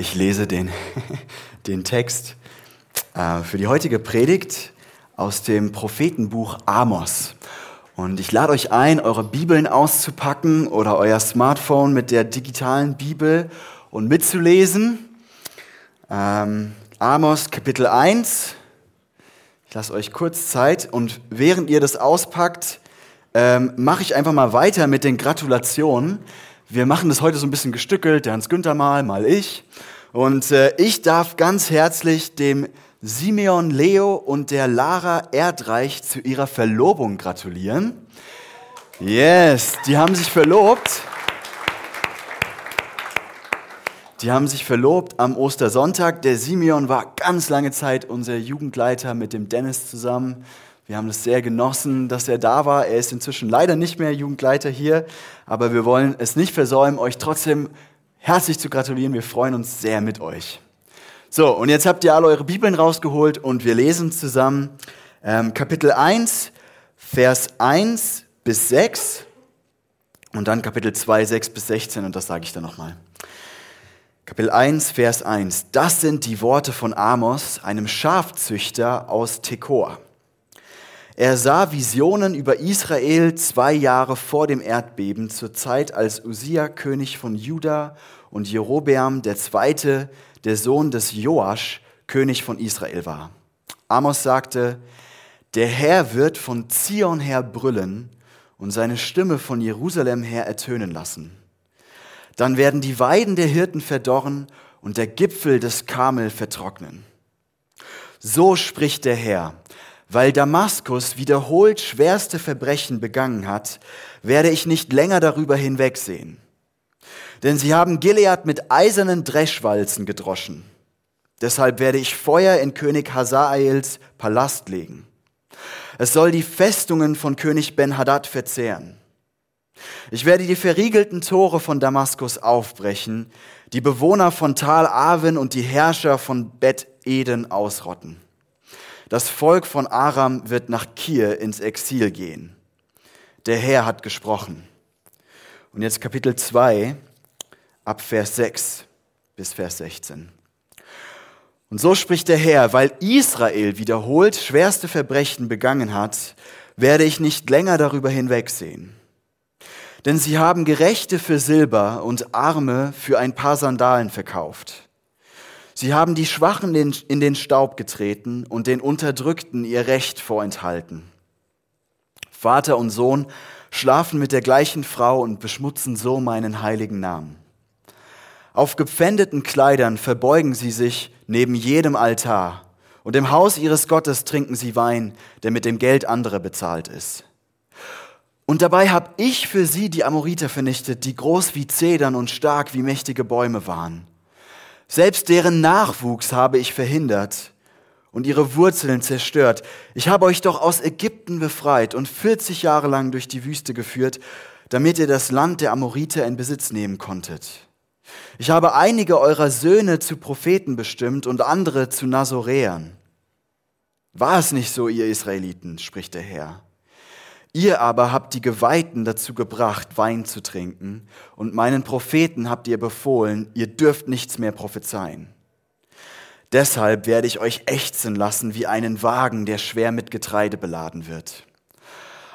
Ich lese den, den Text äh, für die heutige Predigt aus dem Prophetenbuch Amos. Und ich lade euch ein, eure Bibeln auszupacken oder euer Smartphone mit der digitalen Bibel und mitzulesen. Ähm, Amos Kapitel 1. Ich lasse euch kurz Zeit und während ihr das auspackt, ähm, mache ich einfach mal weiter mit den Gratulationen. Wir machen das heute so ein bisschen gestückelt, der Hans Günther mal, mal ich. Und äh, ich darf ganz herzlich dem Simeon Leo und der Lara Erdreich zu ihrer Verlobung gratulieren. Yes, die haben sich verlobt. Die haben sich verlobt am Ostersonntag. Der Simeon war ganz lange Zeit unser Jugendleiter mit dem Dennis zusammen. Wir haben es sehr genossen, dass er da war. Er ist inzwischen leider nicht mehr Jugendleiter hier, aber wir wollen es nicht versäumen, euch trotzdem herzlich zu gratulieren. Wir freuen uns sehr mit euch. So, und jetzt habt ihr alle eure Bibeln rausgeholt und wir lesen zusammen ähm, Kapitel 1, Vers 1 bis 6 und dann Kapitel 2, 6 bis 16 und das sage ich dann nochmal. Kapitel 1, Vers 1. Das sind die Worte von Amos, einem Schafzüchter aus Tekor. Er sah Visionen über Israel zwei Jahre vor dem Erdbeben, zur Zeit, als Usia König von Juda und Jerobeam der Zweite, der Sohn des Joasch, König von Israel war. Amos sagte, der Herr wird von Zion her brüllen und seine Stimme von Jerusalem her ertönen lassen. Dann werden die Weiden der Hirten verdorren und der Gipfel des Kamel vertrocknen. So spricht der Herr, weil Damaskus wiederholt schwerste Verbrechen begangen hat, werde ich nicht länger darüber hinwegsehen. Denn sie haben Gilead mit eisernen Dreschwalzen gedroschen. Deshalb werde ich Feuer in König Hazaels Palast legen. Es soll die Festungen von König Ben-Hadad verzehren. Ich werde die verriegelten Tore von Damaskus aufbrechen, die Bewohner von Tal Aven und die Herrscher von Bet Eden ausrotten. Das Volk von Aram wird nach Kir ins Exil gehen. Der Herr hat gesprochen. Und jetzt Kapitel 2 ab Vers 6 bis Vers 16. Und so spricht der Herr, weil Israel wiederholt schwerste Verbrechen begangen hat, werde ich nicht länger darüber hinwegsehen. Denn sie haben Gerechte für Silber und Arme für ein paar Sandalen verkauft. Sie haben die Schwachen in den Staub getreten und den Unterdrückten ihr Recht vorenthalten. Vater und Sohn schlafen mit der gleichen Frau und beschmutzen so meinen heiligen Namen. Auf gepfändeten Kleidern verbeugen sie sich neben jedem Altar, und im Haus ihres Gottes trinken sie Wein, der mit dem Geld anderer bezahlt ist. Und dabei habe ich für sie die Amoriter vernichtet, die groß wie Zedern und stark wie mächtige Bäume waren. Selbst deren Nachwuchs habe ich verhindert und ihre Wurzeln zerstört. Ich habe euch doch aus Ägypten befreit und 40 Jahre lang durch die Wüste geführt, damit ihr das Land der Amoriter in Besitz nehmen konntet. Ich habe einige eurer Söhne zu Propheten bestimmt und andere zu Nazoräern. War es nicht so, ihr Israeliten, spricht der Herr? Ihr aber habt die Geweihten dazu gebracht, Wein zu trinken, und meinen Propheten habt ihr befohlen, ihr dürft nichts mehr prophezeien. Deshalb werde ich euch ächzen lassen wie einen Wagen, der schwer mit Getreide beladen wird.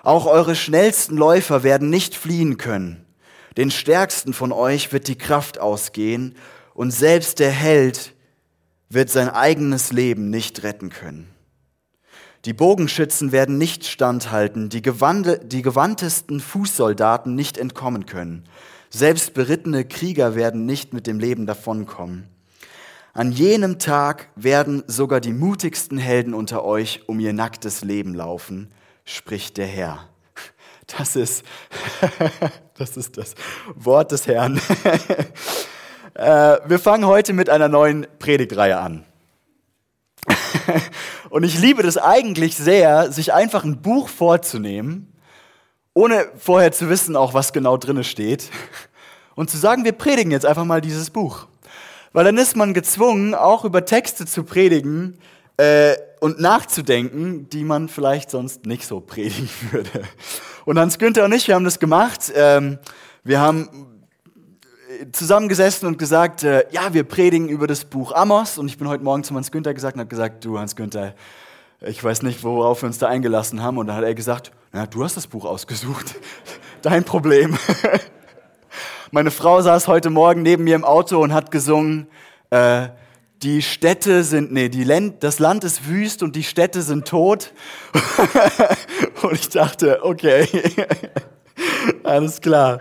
Auch eure schnellsten Läufer werden nicht fliehen können. Den stärksten von euch wird die Kraft ausgehen, und selbst der Held wird sein eigenes Leben nicht retten können. Die Bogenschützen werden nicht standhalten, die, gewande, die gewandtesten Fußsoldaten nicht entkommen können. Selbst berittene Krieger werden nicht mit dem Leben davonkommen. An jenem Tag werden sogar die mutigsten Helden unter euch um ihr nacktes Leben laufen, spricht der Herr. Das ist, das ist das Wort des Herrn. Äh, wir fangen heute mit einer neuen Predigtreihe an. Und ich liebe das eigentlich sehr, sich einfach ein Buch vorzunehmen, ohne vorher zu wissen, auch was genau drinne steht, und zu sagen, wir predigen jetzt einfach mal dieses Buch. Weil dann ist man gezwungen, auch über Texte zu predigen äh, und nachzudenken, die man vielleicht sonst nicht so predigen würde. Und Hans Günther und ich, wir haben das gemacht. Ähm, wir haben zusammengesessen und gesagt, äh, ja, wir predigen über das Buch Amos. Und ich bin heute Morgen zu Hans Günther gesagt und habe gesagt, du Hans Günther, ich weiß nicht, worauf wir uns da eingelassen haben. Und dann hat er gesagt, na, du hast das Buch ausgesucht. Dein Problem. Meine Frau saß heute Morgen neben mir im Auto und hat gesungen, äh, die Städte sind, nee, die Land, das Land ist wüst und die Städte sind tot. und ich dachte, okay, alles klar.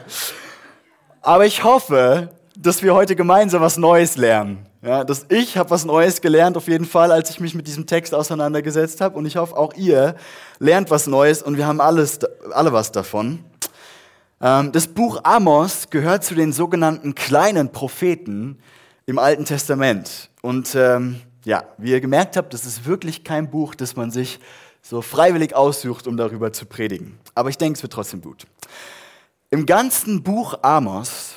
Aber ich hoffe, dass wir heute gemeinsam was Neues lernen. Ja, dass ich habe was Neues gelernt, auf jeden Fall, als ich mich mit diesem Text auseinandergesetzt habe. Und ich hoffe, auch ihr lernt was Neues und wir haben alles, alle was davon. Ähm, das Buch Amos gehört zu den sogenannten kleinen Propheten im Alten Testament. Und ähm, ja, wie ihr gemerkt habt, das ist wirklich kein Buch, das man sich so freiwillig aussucht, um darüber zu predigen. Aber ich denke, es wird trotzdem gut. Im ganzen Buch Amos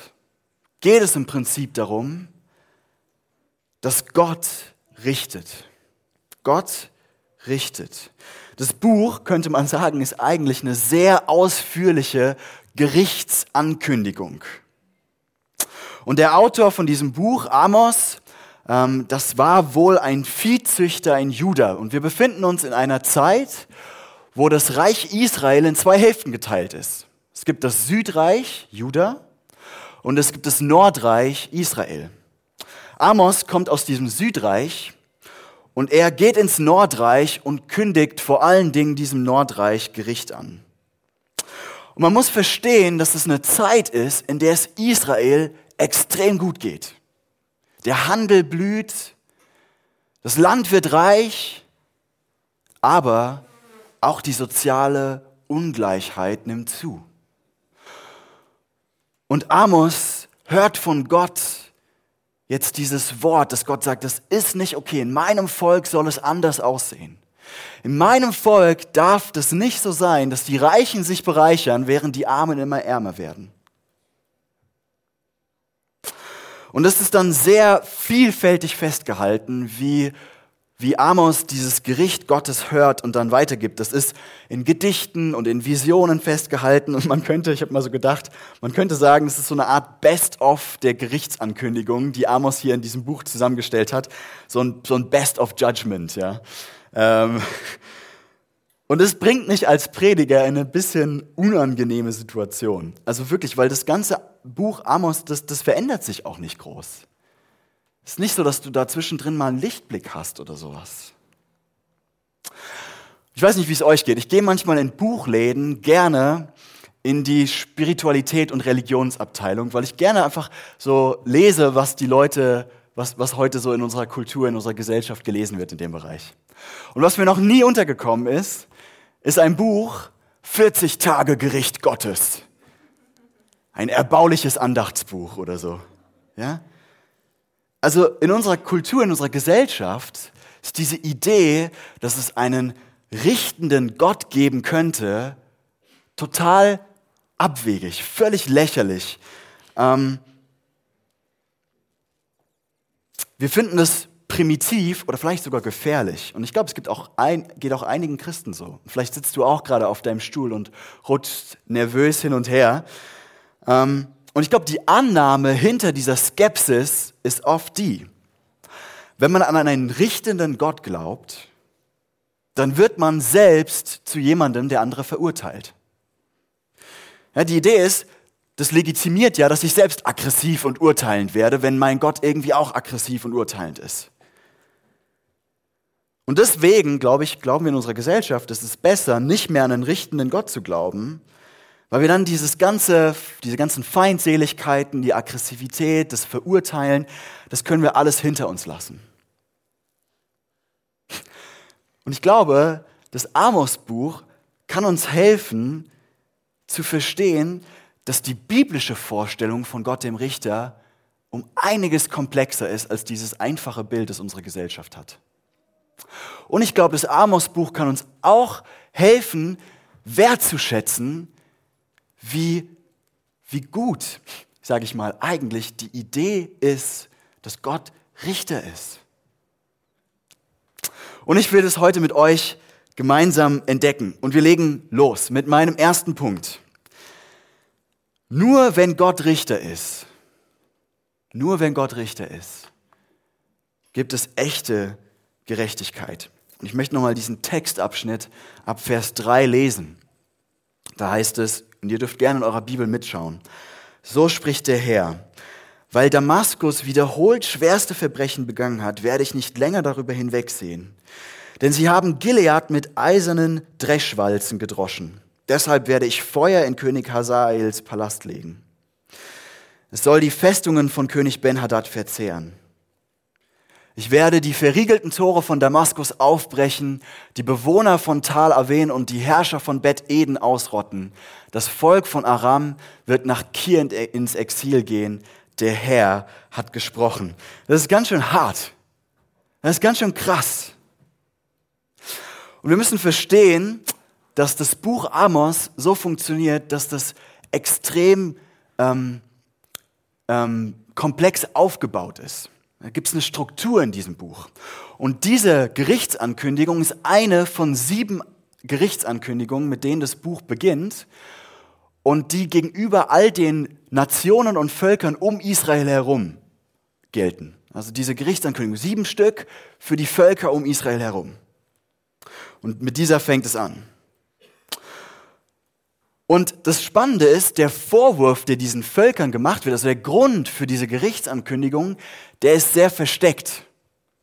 geht es im Prinzip darum, dass Gott richtet. Gott richtet. Das Buch, könnte man sagen, ist eigentlich eine sehr ausführliche Gerichtsankündigung. Und der Autor von diesem Buch, Amos, ähm, das war wohl ein Viehzüchter in Juda. Und wir befinden uns in einer Zeit, wo das Reich Israel in zwei Hälften geteilt ist. Es gibt das Südreich, Juda, und es gibt das Nordreich, Israel. Amos kommt aus diesem Südreich und er geht ins Nordreich und kündigt vor allen Dingen diesem Nordreich Gericht an. Und man muss verstehen, dass es eine Zeit ist, in der es Israel extrem gut geht. Der Handel blüht, das Land wird reich, aber auch die soziale Ungleichheit nimmt zu. Und Amos hört von Gott jetzt dieses Wort, dass Gott sagt, das ist nicht okay, in meinem Volk soll es anders aussehen. In meinem Volk darf das nicht so sein, dass die Reichen sich bereichern, während die Armen immer ärmer werden. Und es ist dann sehr vielfältig festgehalten, wie, wie Amos dieses Gericht Gottes hört und dann weitergibt. Das ist in Gedichten und in Visionen festgehalten. Und man könnte, ich habe mal so gedacht, man könnte sagen, es ist so eine Art Best-of der Gerichtsankündigung, die Amos hier in diesem Buch zusammengestellt hat. So ein, so ein Best-of-Judgment, ja. Ähm, und es bringt mich als Prediger in eine bisschen unangenehme Situation. Also wirklich, weil das ganze Buch Amos, das, das verändert sich auch nicht groß. Es ist nicht so, dass du da zwischendrin mal einen Lichtblick hast oder sowas. Ich weiß nicht, wie es euch geht. Ich gehe manchmal in Buchläden gerne in die Spiritualität und Religionsabteilung, weil ich gerne einfach so lese, was die Leute, was, was heute so in unserer Kultur, in unserer Gesellschaft gelesen wird in dem Bereich. Und was mir noch nie untergekommen ist, ist ein Buch 40 Tage Gericht Gottes. Ein erbauliches Andachtsbuch oder so. Ja? Also in unserer Kultur, in unserer Gesellschaft ist diese Idee, dass es einen richtenden Gott geben könnte, total abwegig, völlig lächerlich. Ähm, wir finden es primitiv oder vielleicht sogar gefährlich. Und ich glaube, es gibt auch ein, geht auch einigen Christen so. Vielleicht sitzt du auch gerade auf deinem Stuhl und rutscht nervös hin und her. Ähm, und ich glaube, die Annahme hinter dieser Skepsis ist oft die, wenn man an einen richtenden Gott glaubt, dann wird man selbst zu jemandem, der andere verurteilt. Ja, die Idee ist, das legitimiert ja, dass ich selbst aggressiv und urteilend werde, wenn mein Gott irgendwie auch aggressiv und urteilend ist. Und deswegen, glaube ich, glauben wir in unserer Gesellschaft, es ist besser, nicht mehr an einen richtenden Gott zu glauben, weil wir dann dieses ganze, diese ganzen Feindseligkeiten, die Aggressivität, das Verurteilen, das können wir alles hinter uns lassen. Und ich glaube, das Amos-Buch kann uns helfen zu verstehen, dass die biblische Vorstellung von Gott dem Richter um einiges komplexer ist als dieses einfache Bild, das unsere Gesellschaft hat. Und ich glaube, das Amos-Buch kann uns auch helfen, wertzuschätzen, wie, wie gut, sage ich mal, eigentlich die Idee ist, dass Gott Richter ist. Und ich will das heute mit euch gemeinsam entdecken. Und wir legen los mit meinem ersten Punkt. Nur wenn Gott Richter ist, nur wenn Gott Richter ist, gibt es echte Gerechtigkeit. Und ich möchte nochmal diesen Textabschnitt ab Vers 3 lesen. Da heißt es, und ihr dürft gerne in eurer Bibel mitschauen, so spricht der Herr, weil Damaskus wiederholt schwerste Verbrechen begangen hat, werde ich nicht länger darüber hinwegsehen. Denn sie haben Gilead mit eisernen Dreschwalzen gedroschen. Deshalb werde ich Feuer in König Hazaels Palast legen. Es soll die Festungen von König Ben-Hadad verzehren. Ich werde die verriegelten Tore von Damaskus aufbrechen, die Bewohner von Tal Aven und die Herrscher von Bet Eden ausrotten. Das Volk von Aram wird nach Kir ins Exil gehen. Der Herr hat gesprochen. Das ist ganz schön hart. Das ist ganz schön krass. Und wir müssen verstehen, dass das Buch Amos so funktioniert, dass das extrem ähm, ähm, komplex aufgebaut ist. Da gibt es eine Struktur in diesem Buch. Und diese Gerichtsankündigung ist eine von sieben Gerichtsankündigungen, mit denen das Buch beginnt und die gegenüber all den Nationen und Völkern um Israel herum gelten. Also diese Gerichtsankündigung, sieben Stück für die Völker um Israel herum. Und mit dieser fängt es an. Und das Spannende ist, der Vorwurf, der diesen Völkern gemacht wird, also der Grund für diese Gerichtsankündigung, der ist sehr versteckt.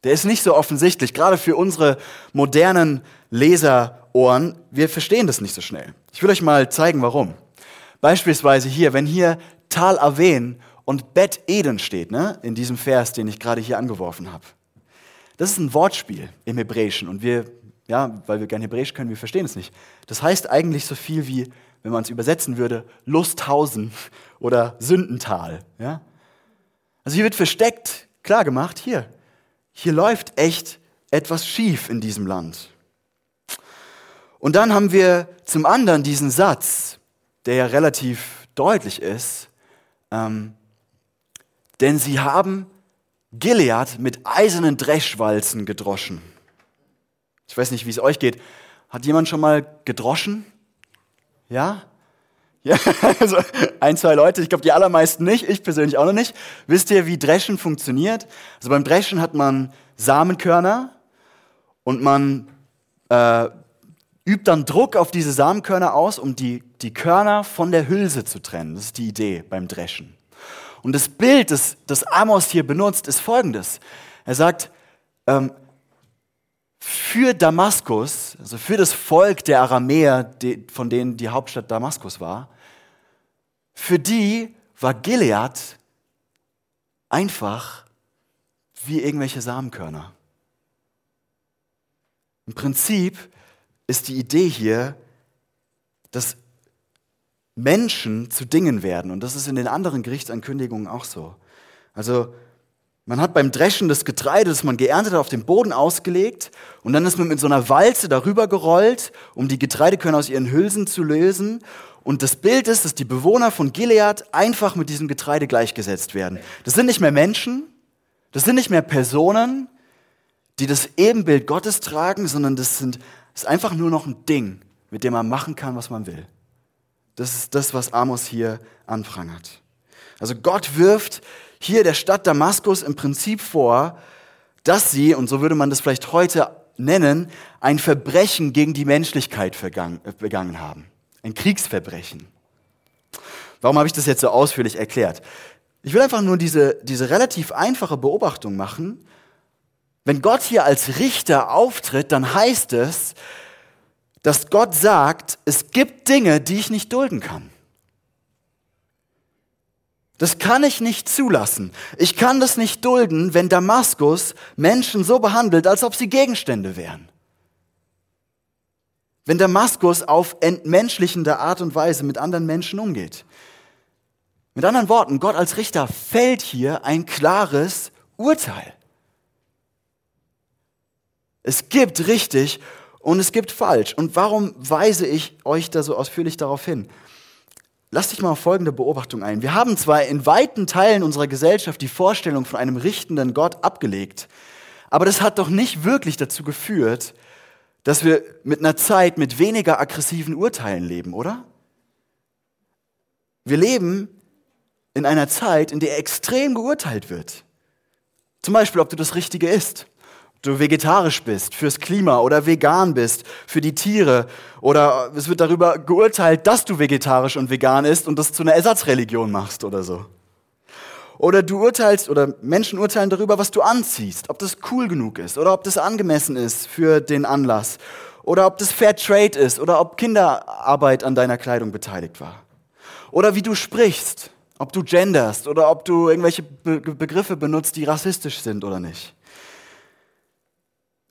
Der ist nicht so offensichtlich, gerade für unsere modernen Leserohren. Wir verstehen das nicht so schnell. Ich will euch mal zeigen, warum. Beispielsweise hier, wenn hier Tal Aven und Bet Eden steht, ne, in diesem Vers, den ich gerade hier angeworfen habe. Das ist ein Wortspiel im Hebräischen und wir, ja, weil wir gern Hebräisch können, wir verstehen es nicht. Das heißt eigentlich so viel wie wenn man es übersetzen würde, Lusthausen oder Sündental. Ja? Also hier wird versteckt klar gemacht, hier, hier läuft echt etwas schief in diesem Land. Und dann haben wir zum anderen diesen Satz, der ja relativ deutlich ist, ähm, denn sie haben Gilead mit eisernen Dreschwalzen gedroschen. Ich weiß nicht, wie es euch geht. Hat jemand schon mal gedroschen? Ja? Ja, also ein, zwei Leute, ich glaube die allermeisten nicht, ich persönlich auch noch nicht. Wisst ihr, wie Dreschen funktioniert? Also beim Dreschen hat man Samenkörner und man äh, übt dann Druck auf diese Samenkörner aus, um die, die Körner von der Hülse zu trennen. Das ist die Idee beim Dreschen. Und das Bild, das, das Amos hier benutzt, ist folgendes. Er sagt, ähm, für Damaskus, also für das Volk der Aramäer, von denen die Hauptstadt Damaskus war, für die war Gilead einfach wie irgendwelche Samenkörner. Im Prinzip ist die Idee hier, dass Menschen zu Dingen werden. Und das ist in den anderen Gerichtsankündigungen auch so. Also man hat beim Dreschen des Getreides, das man geerntet hat, auf den Boden ausgelegt und dann ist man mit so einer Walze darüber gerollt, um die Getreidekörner aus ihren Hülsen zu lösen. Und das Bild ist, dass die Bewohner von Gilead einfach mit diesem Getreide gleichgesetzt werden. Das sind nicht mehr Menschen, das sind nicht mehr Personen, die das Ebenbild Gottes tragen, sondern das, sind, das ist einfach nur noch ein Ding, mit dem man machen kann, was man will. Das ist das, was Amos hier anprangert. Also Gott wirft hier der Stadt Damaskus im Prinzip vor, dass sie, und so würde man das vielleicht heute nennen, ein Verbrechen gegen die Menschlichkeit äh, begangen haben. Ein Kriegsverbrechen. Warum habe ich das jetzt so ausführlich erklärt? Ich will einfach nur diese, diese relativ einfache Beobachtung machen. Wenn Gott hier als Richter auftritt, dann heißt es, dass Gott sagt, es gibt Dinge, die ich nicht dulden kann. Das kann ich nicht zulassen. Ich kann das nicht dulden, wenn Damaskus Menschen so behandelt, als ob sie Gegenstände wären. Wenn Damaskus auf entmenschlichende Art und Weise mit anderen Menschen umgeht. Mit anderen Worten, Gott als Richter fällt hier ein klares Urteil. Es gibt richtig und es gibt falsch. Und warum weise ich euch da so ausführlich darauf hin? Lass dich mal auf folgende Beobachtung ein. Wir haben zwar in weiten Teilen unserer Gesellschaft die Vorstellung von einem richtenden Gott abgelegt, aber das hat doch nicht wirklich dazu geführt, dass wir mit einer Zeit mit weniger aggressiven Urteilen leben, oder? Wir leben in einer Zeit, in der extrem geurteilt wird. Zum Beispiel, ob du das Richtige isst, du vegetarisch bist fürs Klima oder vegan bist für die Tiere oder es wird darüber geurteilt, dass du vegetarisch und vegan isst und das zu einer Ersatzreligion machst oder so. Oder du urteilst oder Menschen urteilen darüber, was du anziehst, ob das cool genug ist oder ob das angemessen ist für den Anlass oder ob das Fair Trade ist oder ob Kinderarbeit an deiner Kleidung beteiligt war. Oder wie du sprichst, ob du genderst oder ob du irgendwelche Be Begriffe benutzt, die rassistisch sind oder nicht.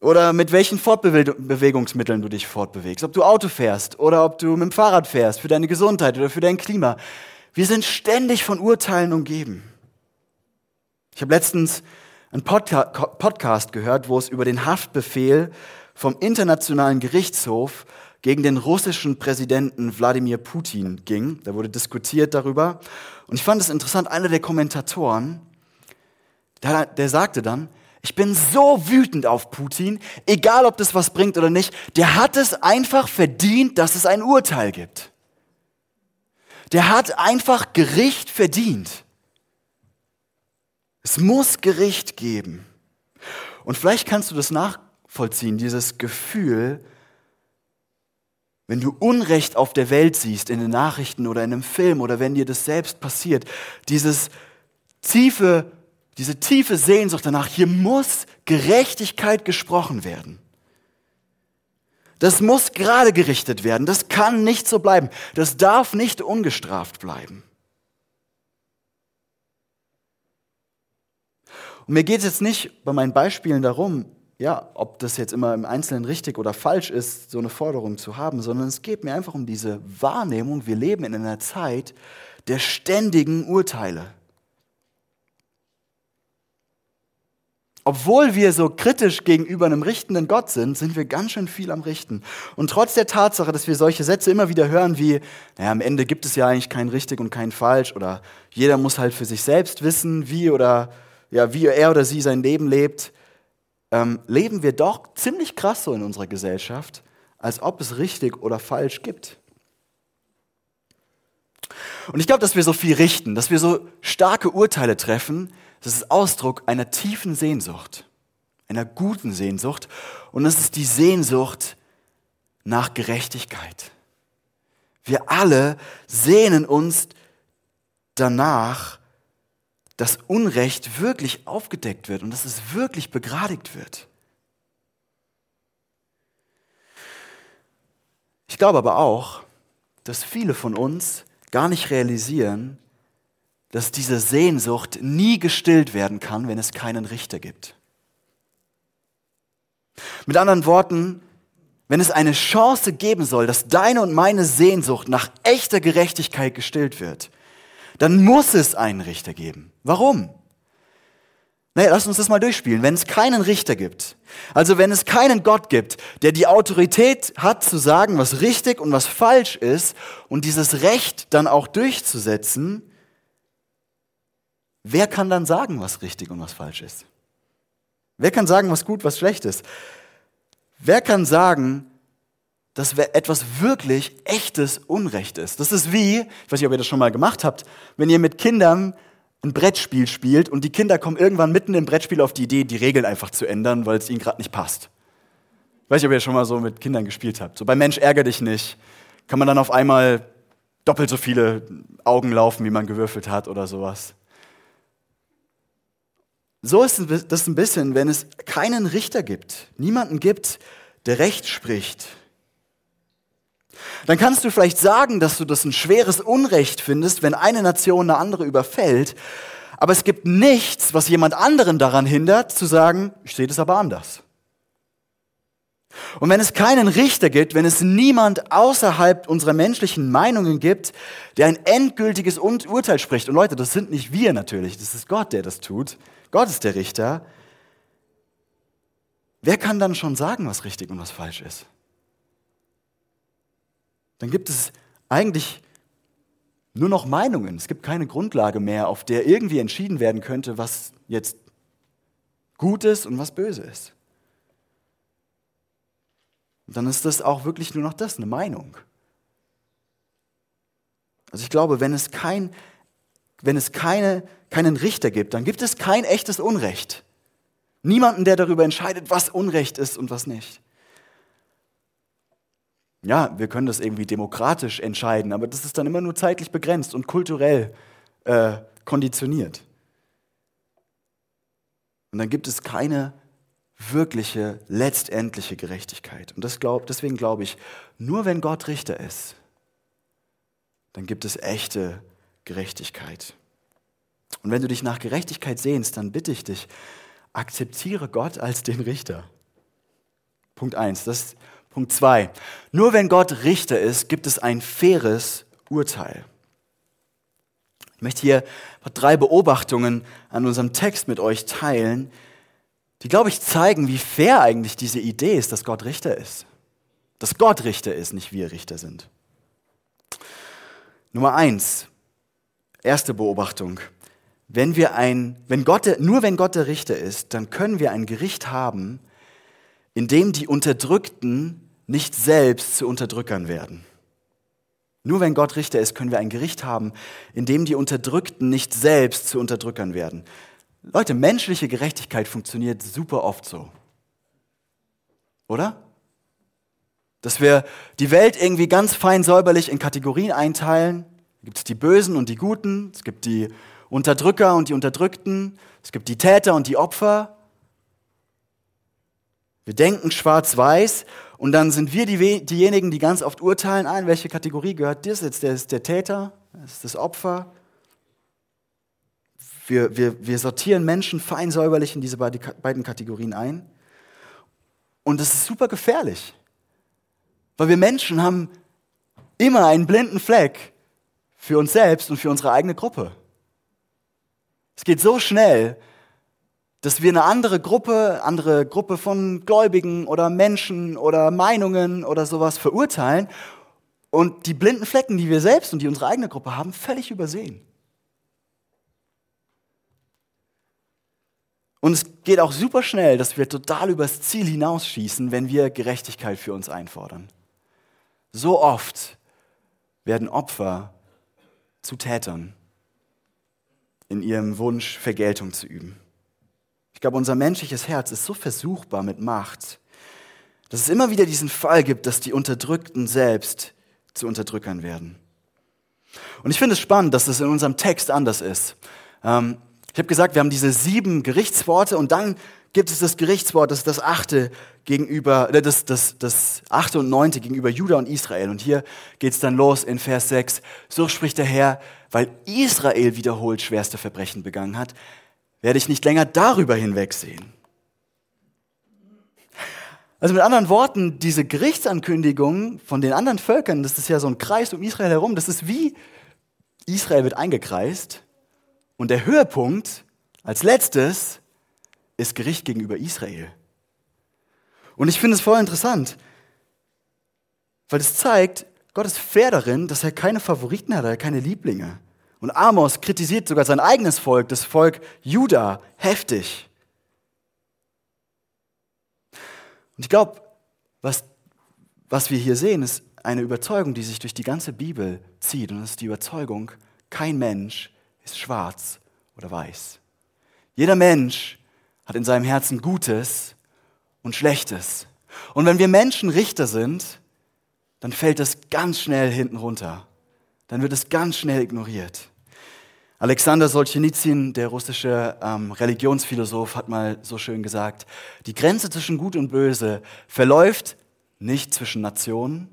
Oder mit welchen Fortbewegungsmitteln du dich fortbewegst. Ob du Auto fährst oder ob du mit dem Fahrrad fährst für deine Gesundheit oder für dein Klima. Wir sind ständig von Urteilen umgeben. Ich habe letztens einen Podca Podcast gehört, wo es über den Haftbefehl vom Internationalen Gerichtshof gegen den russischen Präsidenten Wladimir Putin ging. Da wurde diskutiert darüber. Und ich fand es interessant, einer der Kommentatoren, der, der sagte dann, ich bin so wütend auf Putin, egal ob das was bringt oder nicht, der hat es einfach verdient, dass es ein Urteil gibt. Der hat einfach Gericht verdient. Es muss Gericht geben. Und vielleicht kannst du das nachvollziehen, dieses Gefühl, wenn du Unrecht auf der Welt siehst, in den Nachrichten oder in einem Film oder wenn dir das selbst passiert, dieses tiefe, diese tiefe Sehnsucht danach, hier muss Gerechtigkeit gesprochen werden. Das muss gerade gerichtet werden. Das kann nicht so bleiben. Das darf nicht ungestraft bleiben. Und mir geht es jetzt nicht bei meinen Beispielen darum, ja, ob das jetzt immer im Einzelnen richtig oder falsch ist, so eine Forderung zu haben, sondern es geht mir einfach um diese Wahrnehmung, wir leben in einer Zeit der ständigen Urteile. Obwohl wir so kritisch gegenüber einem richtenden Gott sind, sind wir ganz schön viel am Richten. Und trotz der Tatsache, dass wir solche Sätze immer wieder hören wie, naja, am Ende gibt es ja eigentlich kein richtig und kein falsch oder jeder muss halt für sich selbst wissen, wie oder ja, wie er oder sie sein Leben lebt, ähm, leben wir doch ziemlich krass so in unserer Gesellschaft, als ob es richtig oder falsch gibt. Und ich glaube, dass wir so viel richten, dass wir so starke Urteile treffen, das ist Ausdruck einer tiefen Sehnsucht, einer guten Sehnsucht. Und das ist die Sehnsucht nach Gerechtigkeit. Wir alle sehnen uns danach, dass Unrecht wirklich aufgedeckt wird und dass es wirklich begradigt wird. Ich glaube aber auch, dass viele von uns gar nicht realisieren, dass diese Sehnsucht nie gestillt werden kann, wenn es keinen Richter gibt. Mit anderen Worten, wenn es eine Chance geben soll, dass deine und meine Sehnsucht nach echter Gerechtigkeit gestillt wird, dann muss es einen Richter geben. Warum? Naja, lass uns das mal durchspielen. Wenn es keinen Richter gibt, also wenn es keinen Gott gibt, der die Autorität hat zu sagen, was richtig und was falsch ist und dieses Recht dann auch durchzusetzen, wer kann dann sagen, was richtig und was falsch ist? Wer kann sagen, was gut, was schlecht ist? Wer kann sagen, dass etwas wirklich echtes Unrecht ist. Das ist wie, ich weiß nicht, ob ihr das schon mal gemacht habt, wenn ihr mit Kindern ein Brettspiel spielt und die Kinder kommen irgendwann mitten im Brettspiel auf die Idee, die Regeln einfach zu ändern, weil es ihnen gerade nicht passt. Ich weiß nicht, ob ihr schon mal so mit Kindern gespielt habt. So bei Mensch ärger dich nicht, kann man dann auf einmal doppelt so viele Augen laufen, wie man gewürfelt hat oder sowas. So ist das ein bisschen, wenn es keinen Richter gibt, niemanden gibt, der Recht spricht, dann kannst du vielleicht sagen, dass du das ein schweres Unrecht findest, wenn eine Nation eine andere überfällt. Aber es gibt nichts, was jemand anderen daran hindert, zu sagen, ich sehe das aber anders. Und wenn es keinen Richter gibt, wenn es niemand außerhalb unserer menschlichen Meinungen gibt, der ein endgültiges Urteil spricht, und Leute, das sind nicht wir natürlich, das ist Gott, der das tut, Gott ist der Richter, wer kann dann schon sagen, was richtig und was falsch ist? dann gibt es eigentlich nur noch Meinungen. Es gibt keine Grundlage mehr, auf der irgendwie entschieden werden könnte, was jetzt gut ist und was böse ist. Und dann ist das auch wirklich nur noch das, eine Meinung. Also ich glaube, wenn es kein wenn es keine, keinen Richter gibt, dann gibt es kein echtes Unrecht. Niemanden, der darüber entscheidet, was Unrecht ist und was nicht. Ja, wir können das irgendwie demokratisch entscheiden, aber das ist dann immer nur zeitlich begrenzt und kulturell äh, konditioniert. Und dann gibt es keine wirkliche, letztendliche Gerechtigkeit. Und glaub, deswegen glaube ich, nur wenn Gott Richter ist, dann gibt es echte Gerechtigkeit. Und wenn du dich nach Gerechtigkeit sehnst, dann bitte ich dich, akzeptiere Gott als den Richter. Punkt eins. Das Punkt zwei. Nur wenn Gott Richter ist, gibt es ein faires Urteil. Ich möchte hier drei Beobachtungen an unserem Text mit euch teilen, die, glaube ich, zeigen, wie fair eigentlich diese Idee ist, dass Gott Richter ist. Dass Gott Richter ist, nicht wir Richter sind. Nummer eins, erste Beobachtung. Wenn wir ein, wenn Gott, nur wenn Gott der Richter ist, dann können wir ein Gericht haben, in dem die Unterdrückten nicht selbst zu Unterdrückern werden. Nur wenn Gott Richter ist, können wir ein Gericht haben, in dem die Unterdrückten nicht selbst zu Unterdrückern werden. Leute, menschliche Gerechtigkeit funktioniert super oft so. Oder? Dass wir die Welt irgendwie ganz fein säuberlich in Kategorien einteilen. Da gibt es die Bösen und die Guten, es gibt die Unterdrücker und die Unterdrückten, es gibt die Täter und die Opfer. Wir denken schwarz-weiß und dann sind wir die, diejenigen, die ganz oft urteilen, ein, welche Kategorie gehört das jetzt? Der ist der Täter, das ist das Opfer. Wir, wir, wir sortieren Menschen fein säuberlich in diese beiden Kategorien ein. Und das ist super gefährlich. Weil wir Menschen haben immer einen blinden Fleck für uns selbst und für unsere eigene Gruppe. Es geht so schnell, dass wir eine andere Gruppe, andere Gruppe von Gläubigen oder Menschen oder Meinungen oder sowas verurteilen und die blinden Flecken, die wir selbst und die unsere eigene Gruppe haben, völlig übersehen. Und es geht auch super schnell, dass wir total übers Ziel hinausschießen, wenn wir Gerechtigkeit für uns einfordern. So oft werden Opfer zu Tätern in ihrem Wunsch, Vergeltung zu üben. Ich glaube, unser menschliches Herz ist so versuchbar mit Macht, dass es immer wieder diesen Fall gibt, dass die Unterdrückten selbst zu Unterdrückern werden. Und ich finde es spannend, dass es in unserem Text anders ist. Ähm, ich habe gesagt, wir haben diese sieben Gerichtsworte und dann gibt es das Gerichtswort, das das achte gegenüber, äh, das, das, das achte und neunte gegenüber Juda und Israel. Und hier geht es dann los in Vers 6. So spricht der Herr, weil Israel wiederholt schwerste Verbrechen begangen hat, werde ich nicht länger darüber hinwegsehen. Also mit anderen Worten, diese Gerichtsankündigung von den anderen Völkern, das ist ja so ein Kreis um Israel herum, das ist wie Israel wird eingekreist und der Höhepunkt als letztes ist Gericht gegenüber Israel. Und ich finde es voll interessant, weil es zeigt, Gott ist fair darin, dass er keine Favoriten hat, er hat keine Lieblinge. Und Amos kritisiert sogar sein eigenes Volk, das Volk Juda, heftig. Und ich glaube, was, was wir hier sehen, ist eine Überzeugung, die sich durch die ganze Bibel zieht. Und das ist die Überzeugung, kein Mensch ist schwarz oder weiß. Jeder Mensch hat in seinem Herzen Gutes und Schlechtes. Und wenn wir Menschen Richter sind, dann fällt das ganz schnell hinten runter. Dann wird es ganz schnell ignoriert. Alexander Solzhenitsyn, der russische ähm, Religionsphilosoph, hat mal so schön gesagt, die Grenze zwischen Gut und Böse verläuft nicht zwischen Nationen,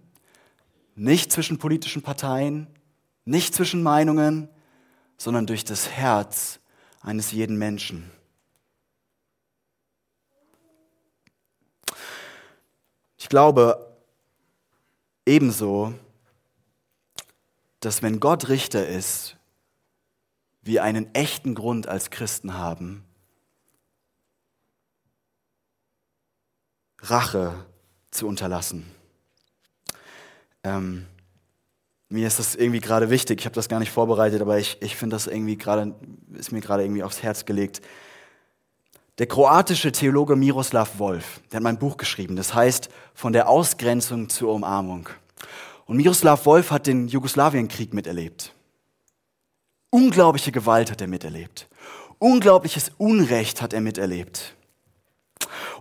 nicht zwischen politischen Parteien, nicht zwischen Meinungen, sondern durch das Herz eines jeden Menschen. Ich glaube ebenso, dass wenn Gott Richter ist, wir einen echten Grund als Christen haben, Rache zu unterlassen. Ähm, mir ist das irgendwie gerade wichtig. Ich habe das gar nicht vorbereitet, aber ich, ich finde das irgendwie gerade, ist mir gerade irgendwie aufs Herz gelegt. Der kroatische Theologe Miroslav Wolf, der hat mein Buch geschrieben, das heißt Von der Ausgrenzung zur Umarmung. Und Miroslav Wolf hat den Jugoslawienkrieg miterlebt. Unglaubliche Gewalt hat er miterlebt. Unglaubliches Unrecht hat er miterlebt.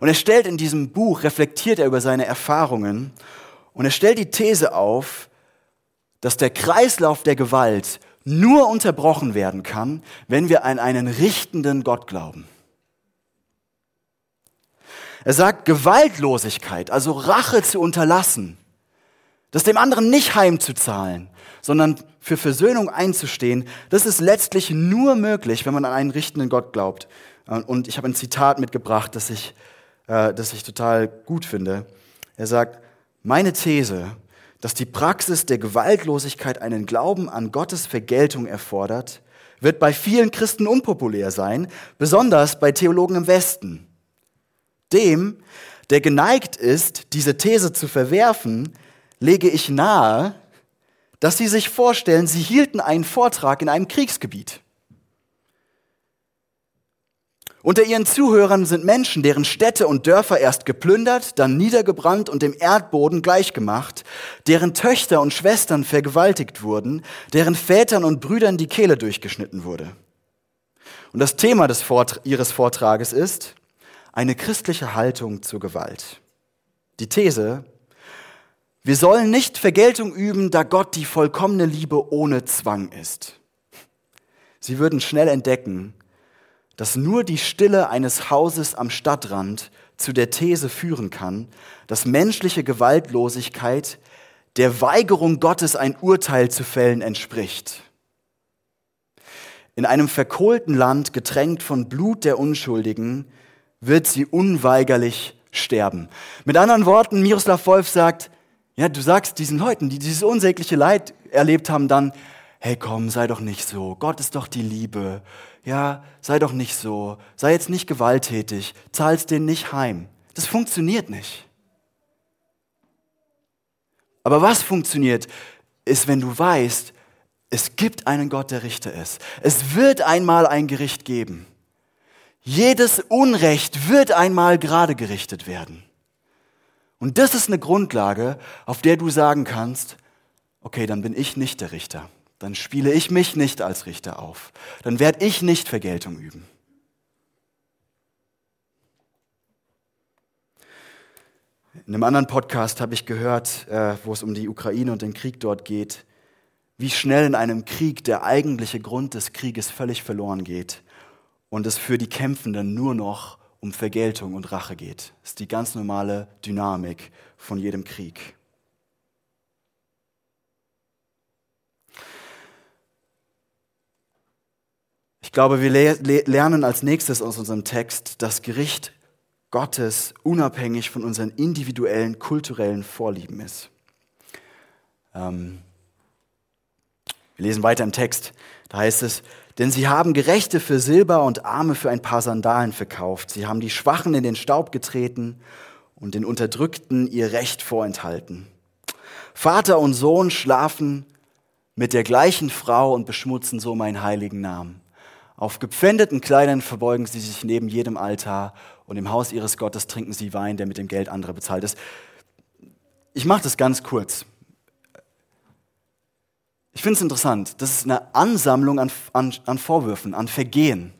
Und er stellt in diesem Buch, reflektiert er über seine Erfahrungen und er stellt die These auf, dass der Kreislauf der Gewalt nur unterbrochen werden kann, wenn wir an einen richtenden Gott glauben. Er sagt, Gewaltlosigkeit, also Rache zu unterlassen, das dem anderen nicht heimzuzahlen, sondern für Versöhnung einzustehen, das ist letztlich nur möglich, wenn man an einen richtenden Gott glaubt. Und ich habe ein Zitat mitgebracht, das ich, äh, das ich total gut finde. Er sagt, meine These, dass die Praxis der Gewaltlosigkeit einen Glauben an Gottes Vergeltung erfordert, wird bei vielen Christen unpopulär sein, besonders bei Theologen im Westen. Dem, der geneigt ist, diese These zu verwerfen, lege ich nahe, dass sie sich vorstellen, sie hielten einen Vortrag in einem Kriegsgebiet. Unter ihren Zuhörern sind Menschen, deren Städte und Dörfer erst geplündert, dann niedergebrannt und dem Erdboden gleichgemacht, deren Töchter und Schwestern vergewaltigt wurden, deren Vätern und Brüdern die Kehle durchgeschnitten wurde. Und das Thema des Vort ihres Vortrages ist eine christliche Haltung zur Gewalt. Die These, wir sollen nicht Vergeltung üben, da Gott die vollkommene Liebe ohne Zwang ist. Sie würden schnell entdecken, dass nur die Stille eines Hauses am Stadtrand zu der These führen kann, dass menschliche Gewaltlosigkeit der Weigerung Gottes ein Urteil zu fällen entspricht. In einem verkohlten Land, getränkt von Blut der Unschuldigen, wird sie unweigerlich sterben. Mit anderen Worten, Miroslav Wolf sagt, ja, du sagst diesen Leuten, die dieses unsägliche Leid erlebt haben, dann, hey komm, sei doch nicht so, Gott ist doch die Liebe, ja, sei doch nicht so, sei jetzt nicht gewalttätig, zahlst den nicht heim. Das funktioniert nicht. Aber was funktioniert, ist, wenn du weißt, es gibt einen Gott, der Richter ist. Es wird einmal ein Gericht geben. Jedes Unrecht wird einmal gerade gerichtet werden. Und das ist eine Grundlage, auf der du sagen kannst, okay, dann bin ich nicht der Richter. Dann spiele ich mich nicht als Richter auf. Dann werde ich nicht Vergeltung üben. In einem anderen Podcast habe ich gehört, äh, wo es um die Ukraine und den Krieg dort geht, wie schnell in einem Krieg der eigentliche Grund des Krieges völlig verloren geht und es für die Kämpfenden nur noch um Vergeltung und Rache geht. Das ist die ganz normale Dynamik von jedem Krieg. Ich glaube, wir lernen als nächstes aus unserem Text, dass Gericht Gottes unabhängig von unseren individuellen kulturellen Vorlieben ist. Ähm, wir lesen weiter im Text. Da heißt es, denn sie haben Gerechte für Silber und Arme für ein paar Sandalen verkauft. Sie haben die Schwachen in den Staub getreten und den Unterdrückten ihr Recht vorenthalten. Vater und Sohn schlafen mit der gleichen Frau und beschmutzen so meinen heiligen Namen. Auf gepfändeten Kleidern verbeugen sie sich neben jedem Altar und im Haus ihres Gottes trinken sie Wein, der mit dem Geld anderer bezahlt ist. Ich mache das ganz kurz. Ich finde es interessant. Das ist eine Ansammlung an, an, an Vorwürfen, an Vergehen.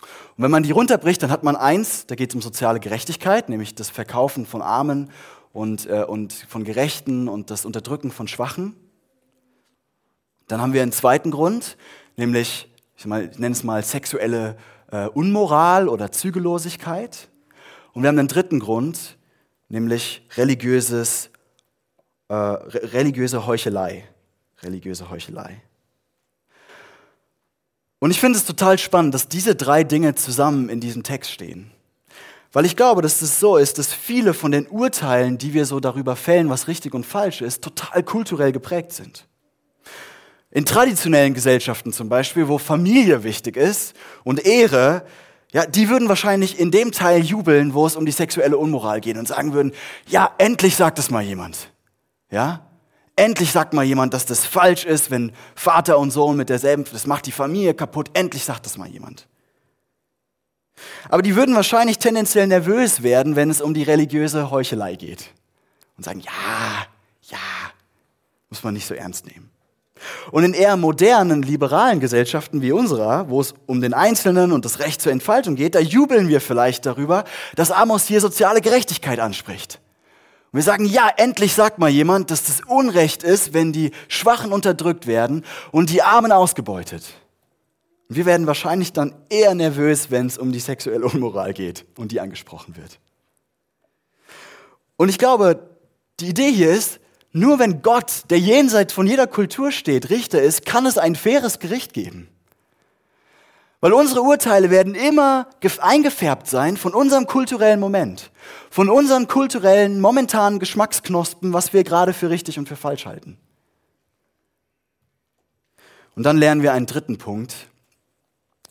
Und wenn man die runterbricht, dann hat man eins, da geht es um soziale Gerechtigkeit, nämlich das Verkaufen von Armen und, äh, und von Gerechten und das Unterdrücken von Schwachen. Dann haben wir einen zweiten Grund, nämlich, ich, ich nenne es mal sexuelle äh, Unmoral oder Zügellosigkeit. Und wir haben einen dritten Grund, nämlich religiöses, äh, religiöse Heuchelei religiöse Heuchelei. Und ich finde es total spannend, dass diese drei Dinge zusammen in diesem Text stehen. Weil ich glaube, dass es so ist, dass viele von den Urteilen, die wir so darüber fällen, was richtig und falsch ist, total kulturell geprägt sind. In traditionellen Gesellschaften zum Beispiel, wo Familie wichtig ist und Ehre, ja, die würden wahrscheinlich in dem Teil jubeln, wo es um die sexuelle Unmoral geht und sagen würden, ja, endlich sagt es mal jemand. Ja? Endlich sagt mal jemand, dass das falsch ist, wenn Vater und Sohn mit derselben, das macht die Familie kaputt. Endlich sagt das mal jemand. Aber die würden wahrscheinlich tendenziell nervös werden, wenn es um die religiöse Heuchelei geht. Und sagen, ja, ja, muss man nicht so ernst nehmen. Und in eher modernen, liberalen Gesellschaften wie unserer, wo es um den Einzelnen und das Recht zur Entfaltung geht, da jubeln wir vielleicht darüber, dass Amos hier soziale Gerechtigkeit anspricht. Und wir sagen, ja, endlich sagt mal jemand, dass das Unrecht ist, wenn die Schwachen unterdrückt werden und die Armen ausgebeutet. Und wir werden wahrscheinlich dann eher nervös, wenn es um die sexuelle Unmoral geht und die angesprochen wird. Und ich glaube, die Idee hier ist, nur wenn Gott, der jenseits von jeder Kultur steht, Richter ist, kann es ein faires Gericht geben. Weil unsere Urteile werden immer eingefärbt sein von unserem kulturellen Moment, von unseren kulturellen, momentanen Geschmacksknospen, was wir gerade für richtig und für falsch halten. Und dann lernen wir einen dritten Punkt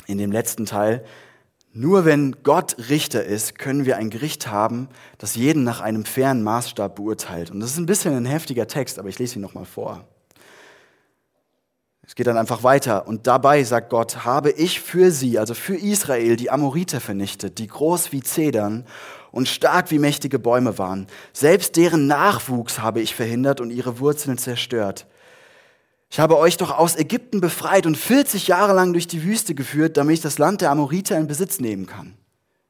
in dem letzten Teil, nur wenn Gott Richter ist, können wir ein Gericht haben, das jeden nach einem fairen Maßstab beurteilt. Und das ist ein bisschen ein heftiger Text, aber ich lese ihn nochmal vor. Es geht dann einfach weiter. Und dabei, sagt Gott, habe ich für sie, also für Israel, die Amoriter vernichtet, die groß wie Zedern und stark wie mächtige Bäume waren. Selbst deren Nachwuchs habe ich verhindert und ihre Wurzeln zerstört. Ich habe euch doch aus Ägypten befreit und 40 Jahre lang durch die Wüste geführt, damit ich das Land der Amoriter in Besitz nehmen kann.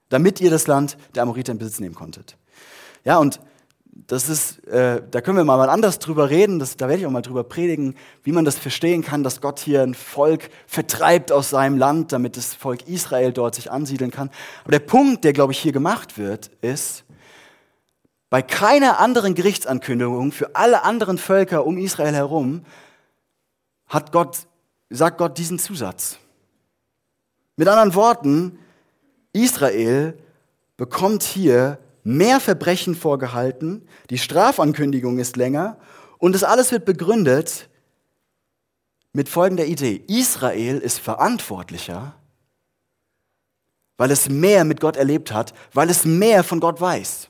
Damit ihr das Land der Amoriter in Besitz nehmen konntet. Ja, und das ist, äh, da können wir mal anders drüber reden, das, da werde ich auch mal drüber predigen, wie man das verstehen kann, dass Gott hier ein Volk vertreibt aus seinem Land, damit das Volk Israel dort sich ansiedeln kann. Aber der Punkt, der, glaube ich, hier gemacht wird, ist, bei keiner anderen Gerichtsankündigung für alle anderen Völker um Israel herum hat Gott, sagt Gott diesen Zusatz. Mit anderen Worten, Israel bekommt hier mehr Verbrechen vorgehalten, die Strafankündigung ist länger und das alles wird begründet mit folgender Idee. Israel ist verantwortlicher, weil es mehr mit Gott erlebt hat, weil es mehr von Gott weiß.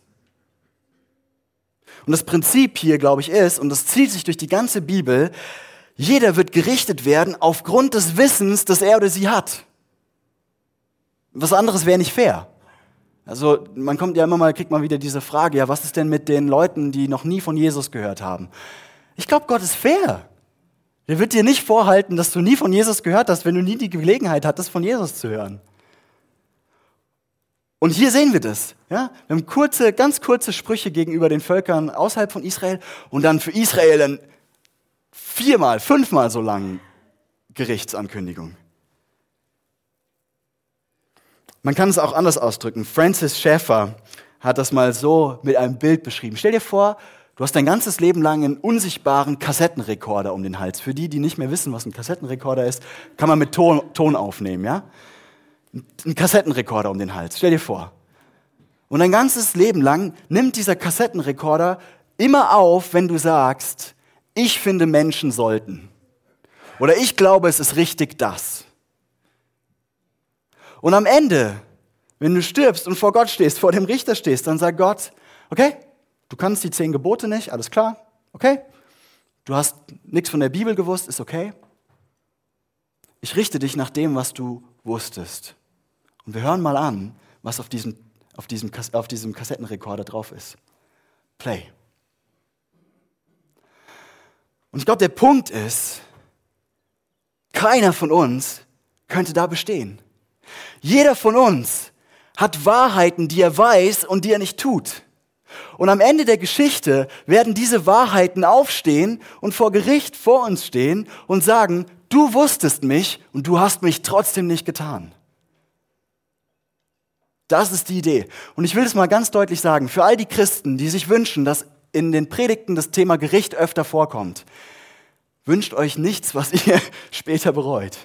Und das Prinzip hier, glaube ich, ist, und das zieht sich durch die ganze Bibel, jeder wird gerichtet werden aufgrund des Wissens, das er oder sie hat. Was anderes wäre nicht fair. Also man kommt ja immer mal, kriegt mal wieder diese Frage, ja, was ist denn mit den Leuten, die noch nie von Jesus gehört haben? Ich glaube, Gott ist fair. Er wird dir nicht vorhalten, dass du nie von Jesus gehört hast, wenn du nie die Gelegenheit hattest, von Jesus zu hören. Und hier sehen wir das. Ja? Wir haben kurze, ganz kurze Sprüche gegenüber den Völkern außerhalb von Israel und dann für Israel dann viermal, fünfmal so lang Gerichtsankündigung. Man kann es auch anders ausdrücken. Francis Schaeffer hat das mal so mit einem Bild beschrieben. Stell dir vor, du hast dein ganzes Leben lang einen unsichtbaren Kassettenrekorder um den Hals. Für die, die nicht mehr wissen, was ein Kassettenrekorder ist, kann man mit Ton, Ton aufnehmen, ja? Ein Kassettenrekorder um den Hals. Stell dir vor. Und dein ganzes Leben lang nimmt dieser Kassettenrekorder immer auf, wenn du sagst, ich finde, Menschen sollten. Oder ich glaube, es ist richtig das. Und am Ende, wenn du stirbst und vor Gott stehst, vor dem Richter stehst, dann sagt Gott, okay, du kannst die zehn Gebote nicht, alles klar, okay. Du hast nichts von der Bibel gewusst, ist okay. Ich richte dich nach dem, was du wusstest. Und wir hören mal an, was auf diesem, auf diesem, auf diesem Kassettenrekorder drauf ist. Play. Und ich glaube, der Punkt ist, keiner von uns könnte da bestehen. Jeder von uns hat Wahrheiten, die er weiß und die er nicht tut. Und am Ende der Geschichte werden diese Wahrheiten aufstehen und vor Gericht vor uns stehen und sagen, du wusstest mich und du hast mich trotzdem nicht getan. Das ist die Idee. Und ich will es mal ganz deutlich sagen, für all die Christen, die sich wünschen, dass in den Predigten das Thema Gericht öfter vorkommt. Wünscht euch nichts, was ihr später bereut.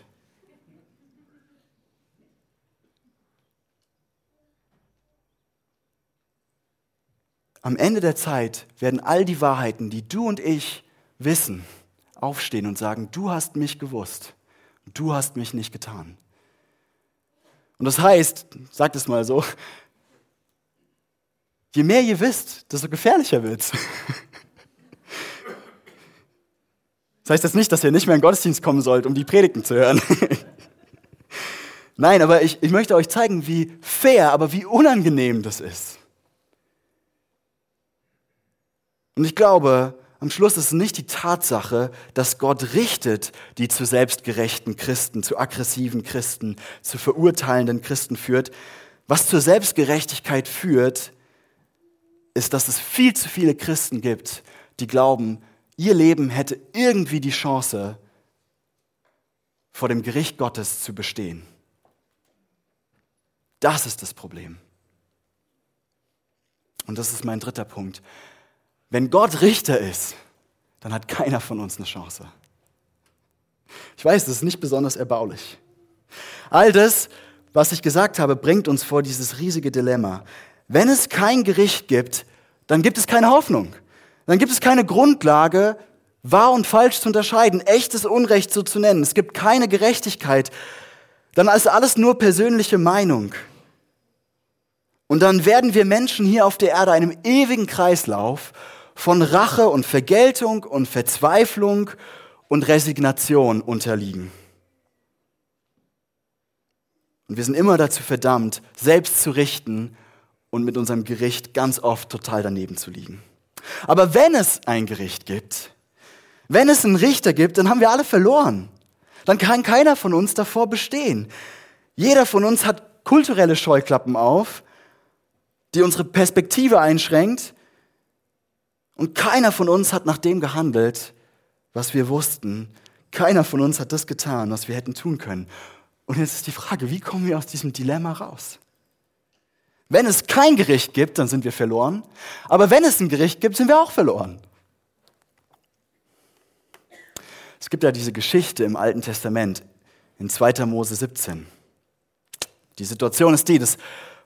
Am Ende der Zeit werden all die Wahrheiten, die du und ich wissen, aufstehen und sagen, du hast mich gewusst, du hast mich nicht getan. Und das heißt, sagt es mal so, Je mehr ihr wisst, desto gefährlicher wird's. Das heißt jetzt nicht, dass ihr nicht mehr in den Gottesdienst kommen sollt, um die Predigten zu hören. Nein, aber ich, ich möchte euch zeigen, wie fair, aber wie unangenehm das ist. Und ich glaube, am Schluss ist es nicht die Tatsache, dass Gott richtet, die zu selbstgerechten Christen, zu aggressiven Christen, zu verurteilenden Christen führt. Was zur Selbstgerechtigkeit führt, ist, dass es viel zu viele Christen gibt, die glauben, ihr Leben hätte irgendwie die Chance, vor dem Gericht Gottes zu bestehen. Das ist das Problem. Und das ist mein dritter Punkt. Wenn Gott Richter ist, dann hat keiner von uns eine Chance. Ich weiß, das ist nicht besonders erbaulich. All das, was ich gesagt habe, bringt uns vor dieses riesige Dilemma. Wenn es kein Gericht gibt, dann gibt es keine Hoffnung. Dann gibt es keine Grundlage, wahr und falsch zu unterscheiden, echtes Unrecht so zu nennen. Es gibt keine Gerechtigkeit. Dann ist alles nur persönliche Meinung. Und dann werden wir Menschen hier auf der Erde einem ewigen Kreislauf von Rache und Vergeltung und Verzweiflung und Resignation unterliegen. Und wir sind immer dazu verdammt, selbst zu richten und mit unserem Gericht ganz oft total daneben zu liegen. Aber wenn es ein Gericht gibt, wenn es einen Richter gibt, dann haben wir alle verloren. Dann kann keiner von uns davor bestehen. Jeder von uns hat kulturelle Scheuklappen auf die unsere Perspektive einschränkt. Und keiner von uns hat nach dem gehandelt, was wir wussten. Keiner von uns hat das getan, was wir hätten tun können. Und jetzt ist die Frage, wie kommen wir aus diesem Dilemma raus? Wenn es kein Gericht gibt, dann sind wir verloren. Aber wenn es ein Gericht gibt, sind wir auch verloren. Es gibt ja diese Geschichte im Alten Testament in 2. Mose 17. Die Situation ist die, dass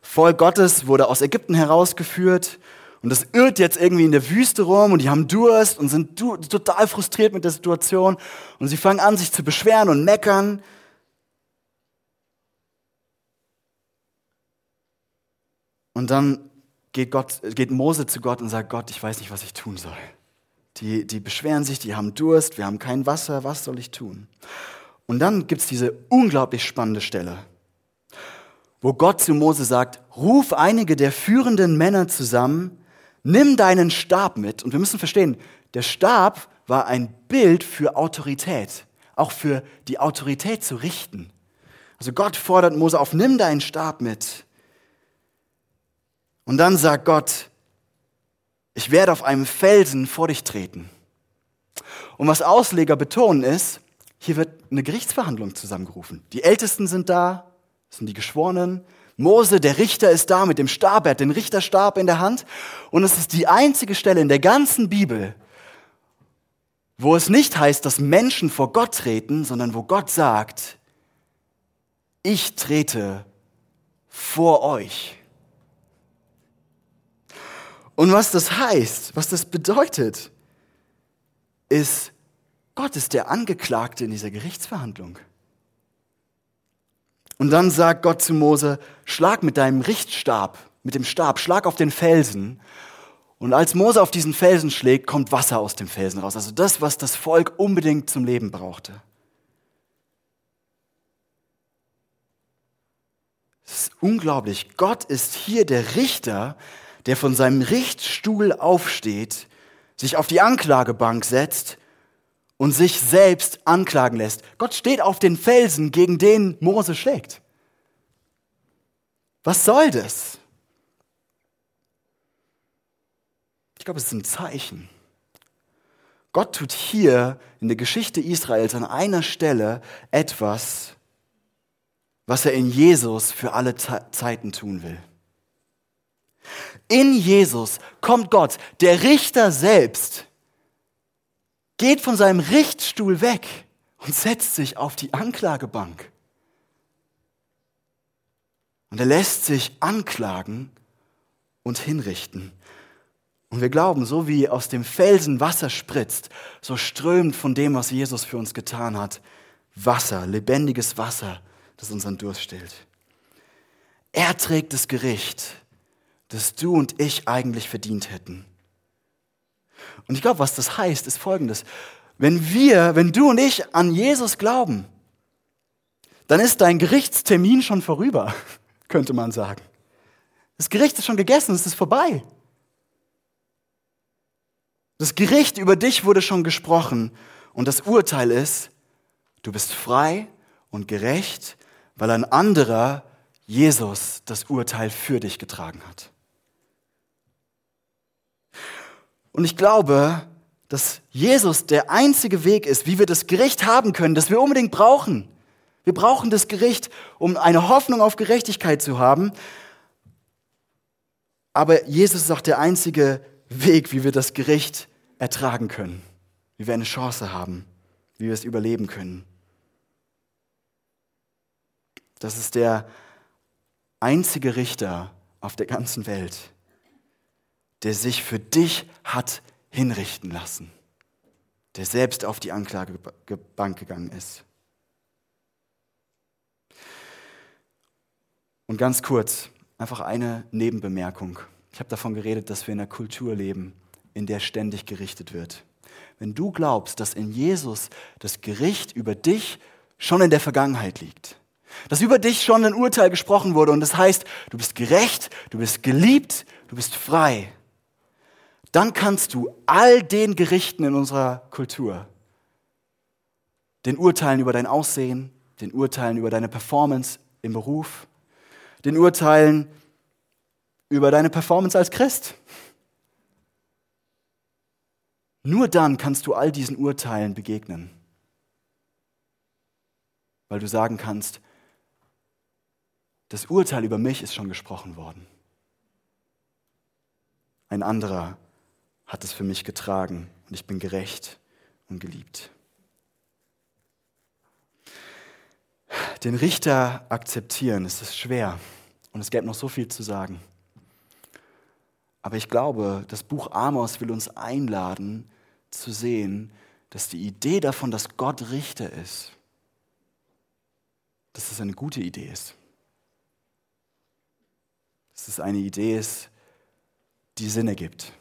Volk Gottes wurde aus Ägypten herausgeführt und das irrt jetzt irgendwie in der Wüste rum und die haben Durst und sind total frustriert mit der Situation und sie fangen an, sich zu beschweren und meckern. Und dann geht, Gott, geht Mose zu Gott und sagt, Gott, ich weiß nicht, was ich tun soll. Die, die beschweren sich, die haben Durst, wir haben kein Wasser, was soll ich tun? Und dann gibt es diese unglaublich spannende Stelle wo Gott zu Mose sagt, ruf einige der führenden Männer zusammen, nimm deinen Stab mit. Und wir müssen verstehen, der Stab war ein Bild für Autorität, auch für die Autorität zu richten. Also Gott fordert Mose auf, nimm deinen Stab mit. Und dann sagt Gott, ich werde auf einem Felsen vor dich treten. Und was Ausleger betonen ist, hier wird eine Gerichtsverhandlung zusammengerufen. Die Ältesten sind da, das sind die Geschworenen. Mose, der Richter, ist da mit dem Stab, er hat den Richterstab in der Hand. Und es ist die einzige Stelle in der ganzen Bibel, wo es nicht heißt, dass Menschen vor Gott treten, sondern wo Gott sagt, ich trete vor euch. Und was das heißt, was das bedeutet, ist, Gott ist der Angeklagte in dieser Gerichtsverhandlung. Und dann sagt Gott zu Mose, schlag mit deinem Richtstab, mit dem Stab, schlag auf den Felsen. Und als Mose auf diesen Felsen schlägt, kommt Wasser aus dem Felsen raus. Also das, was das Volk unbedingt zum Leben brauchte. Es ist unglaublich. Gott ist hier der Richter, der von seinem Richtstuhl aufsteht, sich auf die Anklagebank setzt und sich selbst anklagen lässt. Gott steht auf den Felsen, gegen den Mose schlägt. Was soll das? Ich glaube, es ist ein Zeichen. Gott tut hier in der Geschichte Israels an einer Stelle etwas, was er in Jesus für alle Zeiten tun will. In Jesus kommt Gott, der Richter selbst, geht von seinem Richtstuhl weg und setzt sich auf die Anklagebank. Und er lässt sich anklagen und hinrichten. Und wir glauben, so wie aus dem Felsen Wasser spritzt, so strömt von dem, was Jesus für uns getan hat, Wasser, lebendiges Wasser, das unseren Durst stillt. Er trägt das Gericht, das du und ich eigentlich verdient hätten. Und ich glaube, was das heißt, ist folgendes. Wenn wir, wenn du und ich an Jesus glauben, dann ist dein Gerichtstermin schon vorüber, könnte man sagen. Das Gericht ist schon gegessen, es ist vorbei. Das Gericht über dich wurde schon gesprochen und das Urteil ist, du bist frei und gerecht, weil ein anderer, Jesus, das Urteil für dich getragen hat. Und ich glaube, dass Jesus der einzige Weg ist, wie wir das Gericht haben können, das wir unbedingt brauchen. Wir brauchen das Gericht, um eine Hoffnung auf Gerechtigkeit zu haben. Aber Jesus ist auch der einzige Weg, wie wir das Gericht ertragen können, wie wir eine Chance haben, wie wir es überleben können. Das ist der einzige Richter auf der ganzen Welt, der sich für dich hat hinrichten lassen, der selbst auf die Anklagebank gegangen ist. Und ganz kurz, einfach eine Nebenbemerkung. Ich habe davon geredet, dass wir in einer Kultur leben, in der ständig gerichtet wird. Wenn du glaubst, dass in Jesus das Gericht über dich schon in der Vergangenheit liegt, dass über dich schon ein Urteil gesprochen wurde und das heißt, du bist gerecht, du bist geliebt, du bist frei, dann kannst du all den Gerichten in unserer Kultur, den Urteilen über dein Aussehen, den Urteilen über deine Performance im Beruf, den Urteilen über deine Performance als Christ. Nur dann kannst du all diesen Urteilen begegnen, weil du sagen kannst, das Urteil über mich ist schon gesprochen worden. Ein anderer hat es für mich getragen und ich bin gerecht und geliebt. Den Richter akzeptieren, ist es schwer und es gäbe noch so viel zu sagen. Aber ich glaube, das Buch Amos will uns einladen zu sehen, dass die Idee davon, dass Gott Richter ist, dass es eine gute Idee ist dass es eine Idee ist, die Sinn ergibt.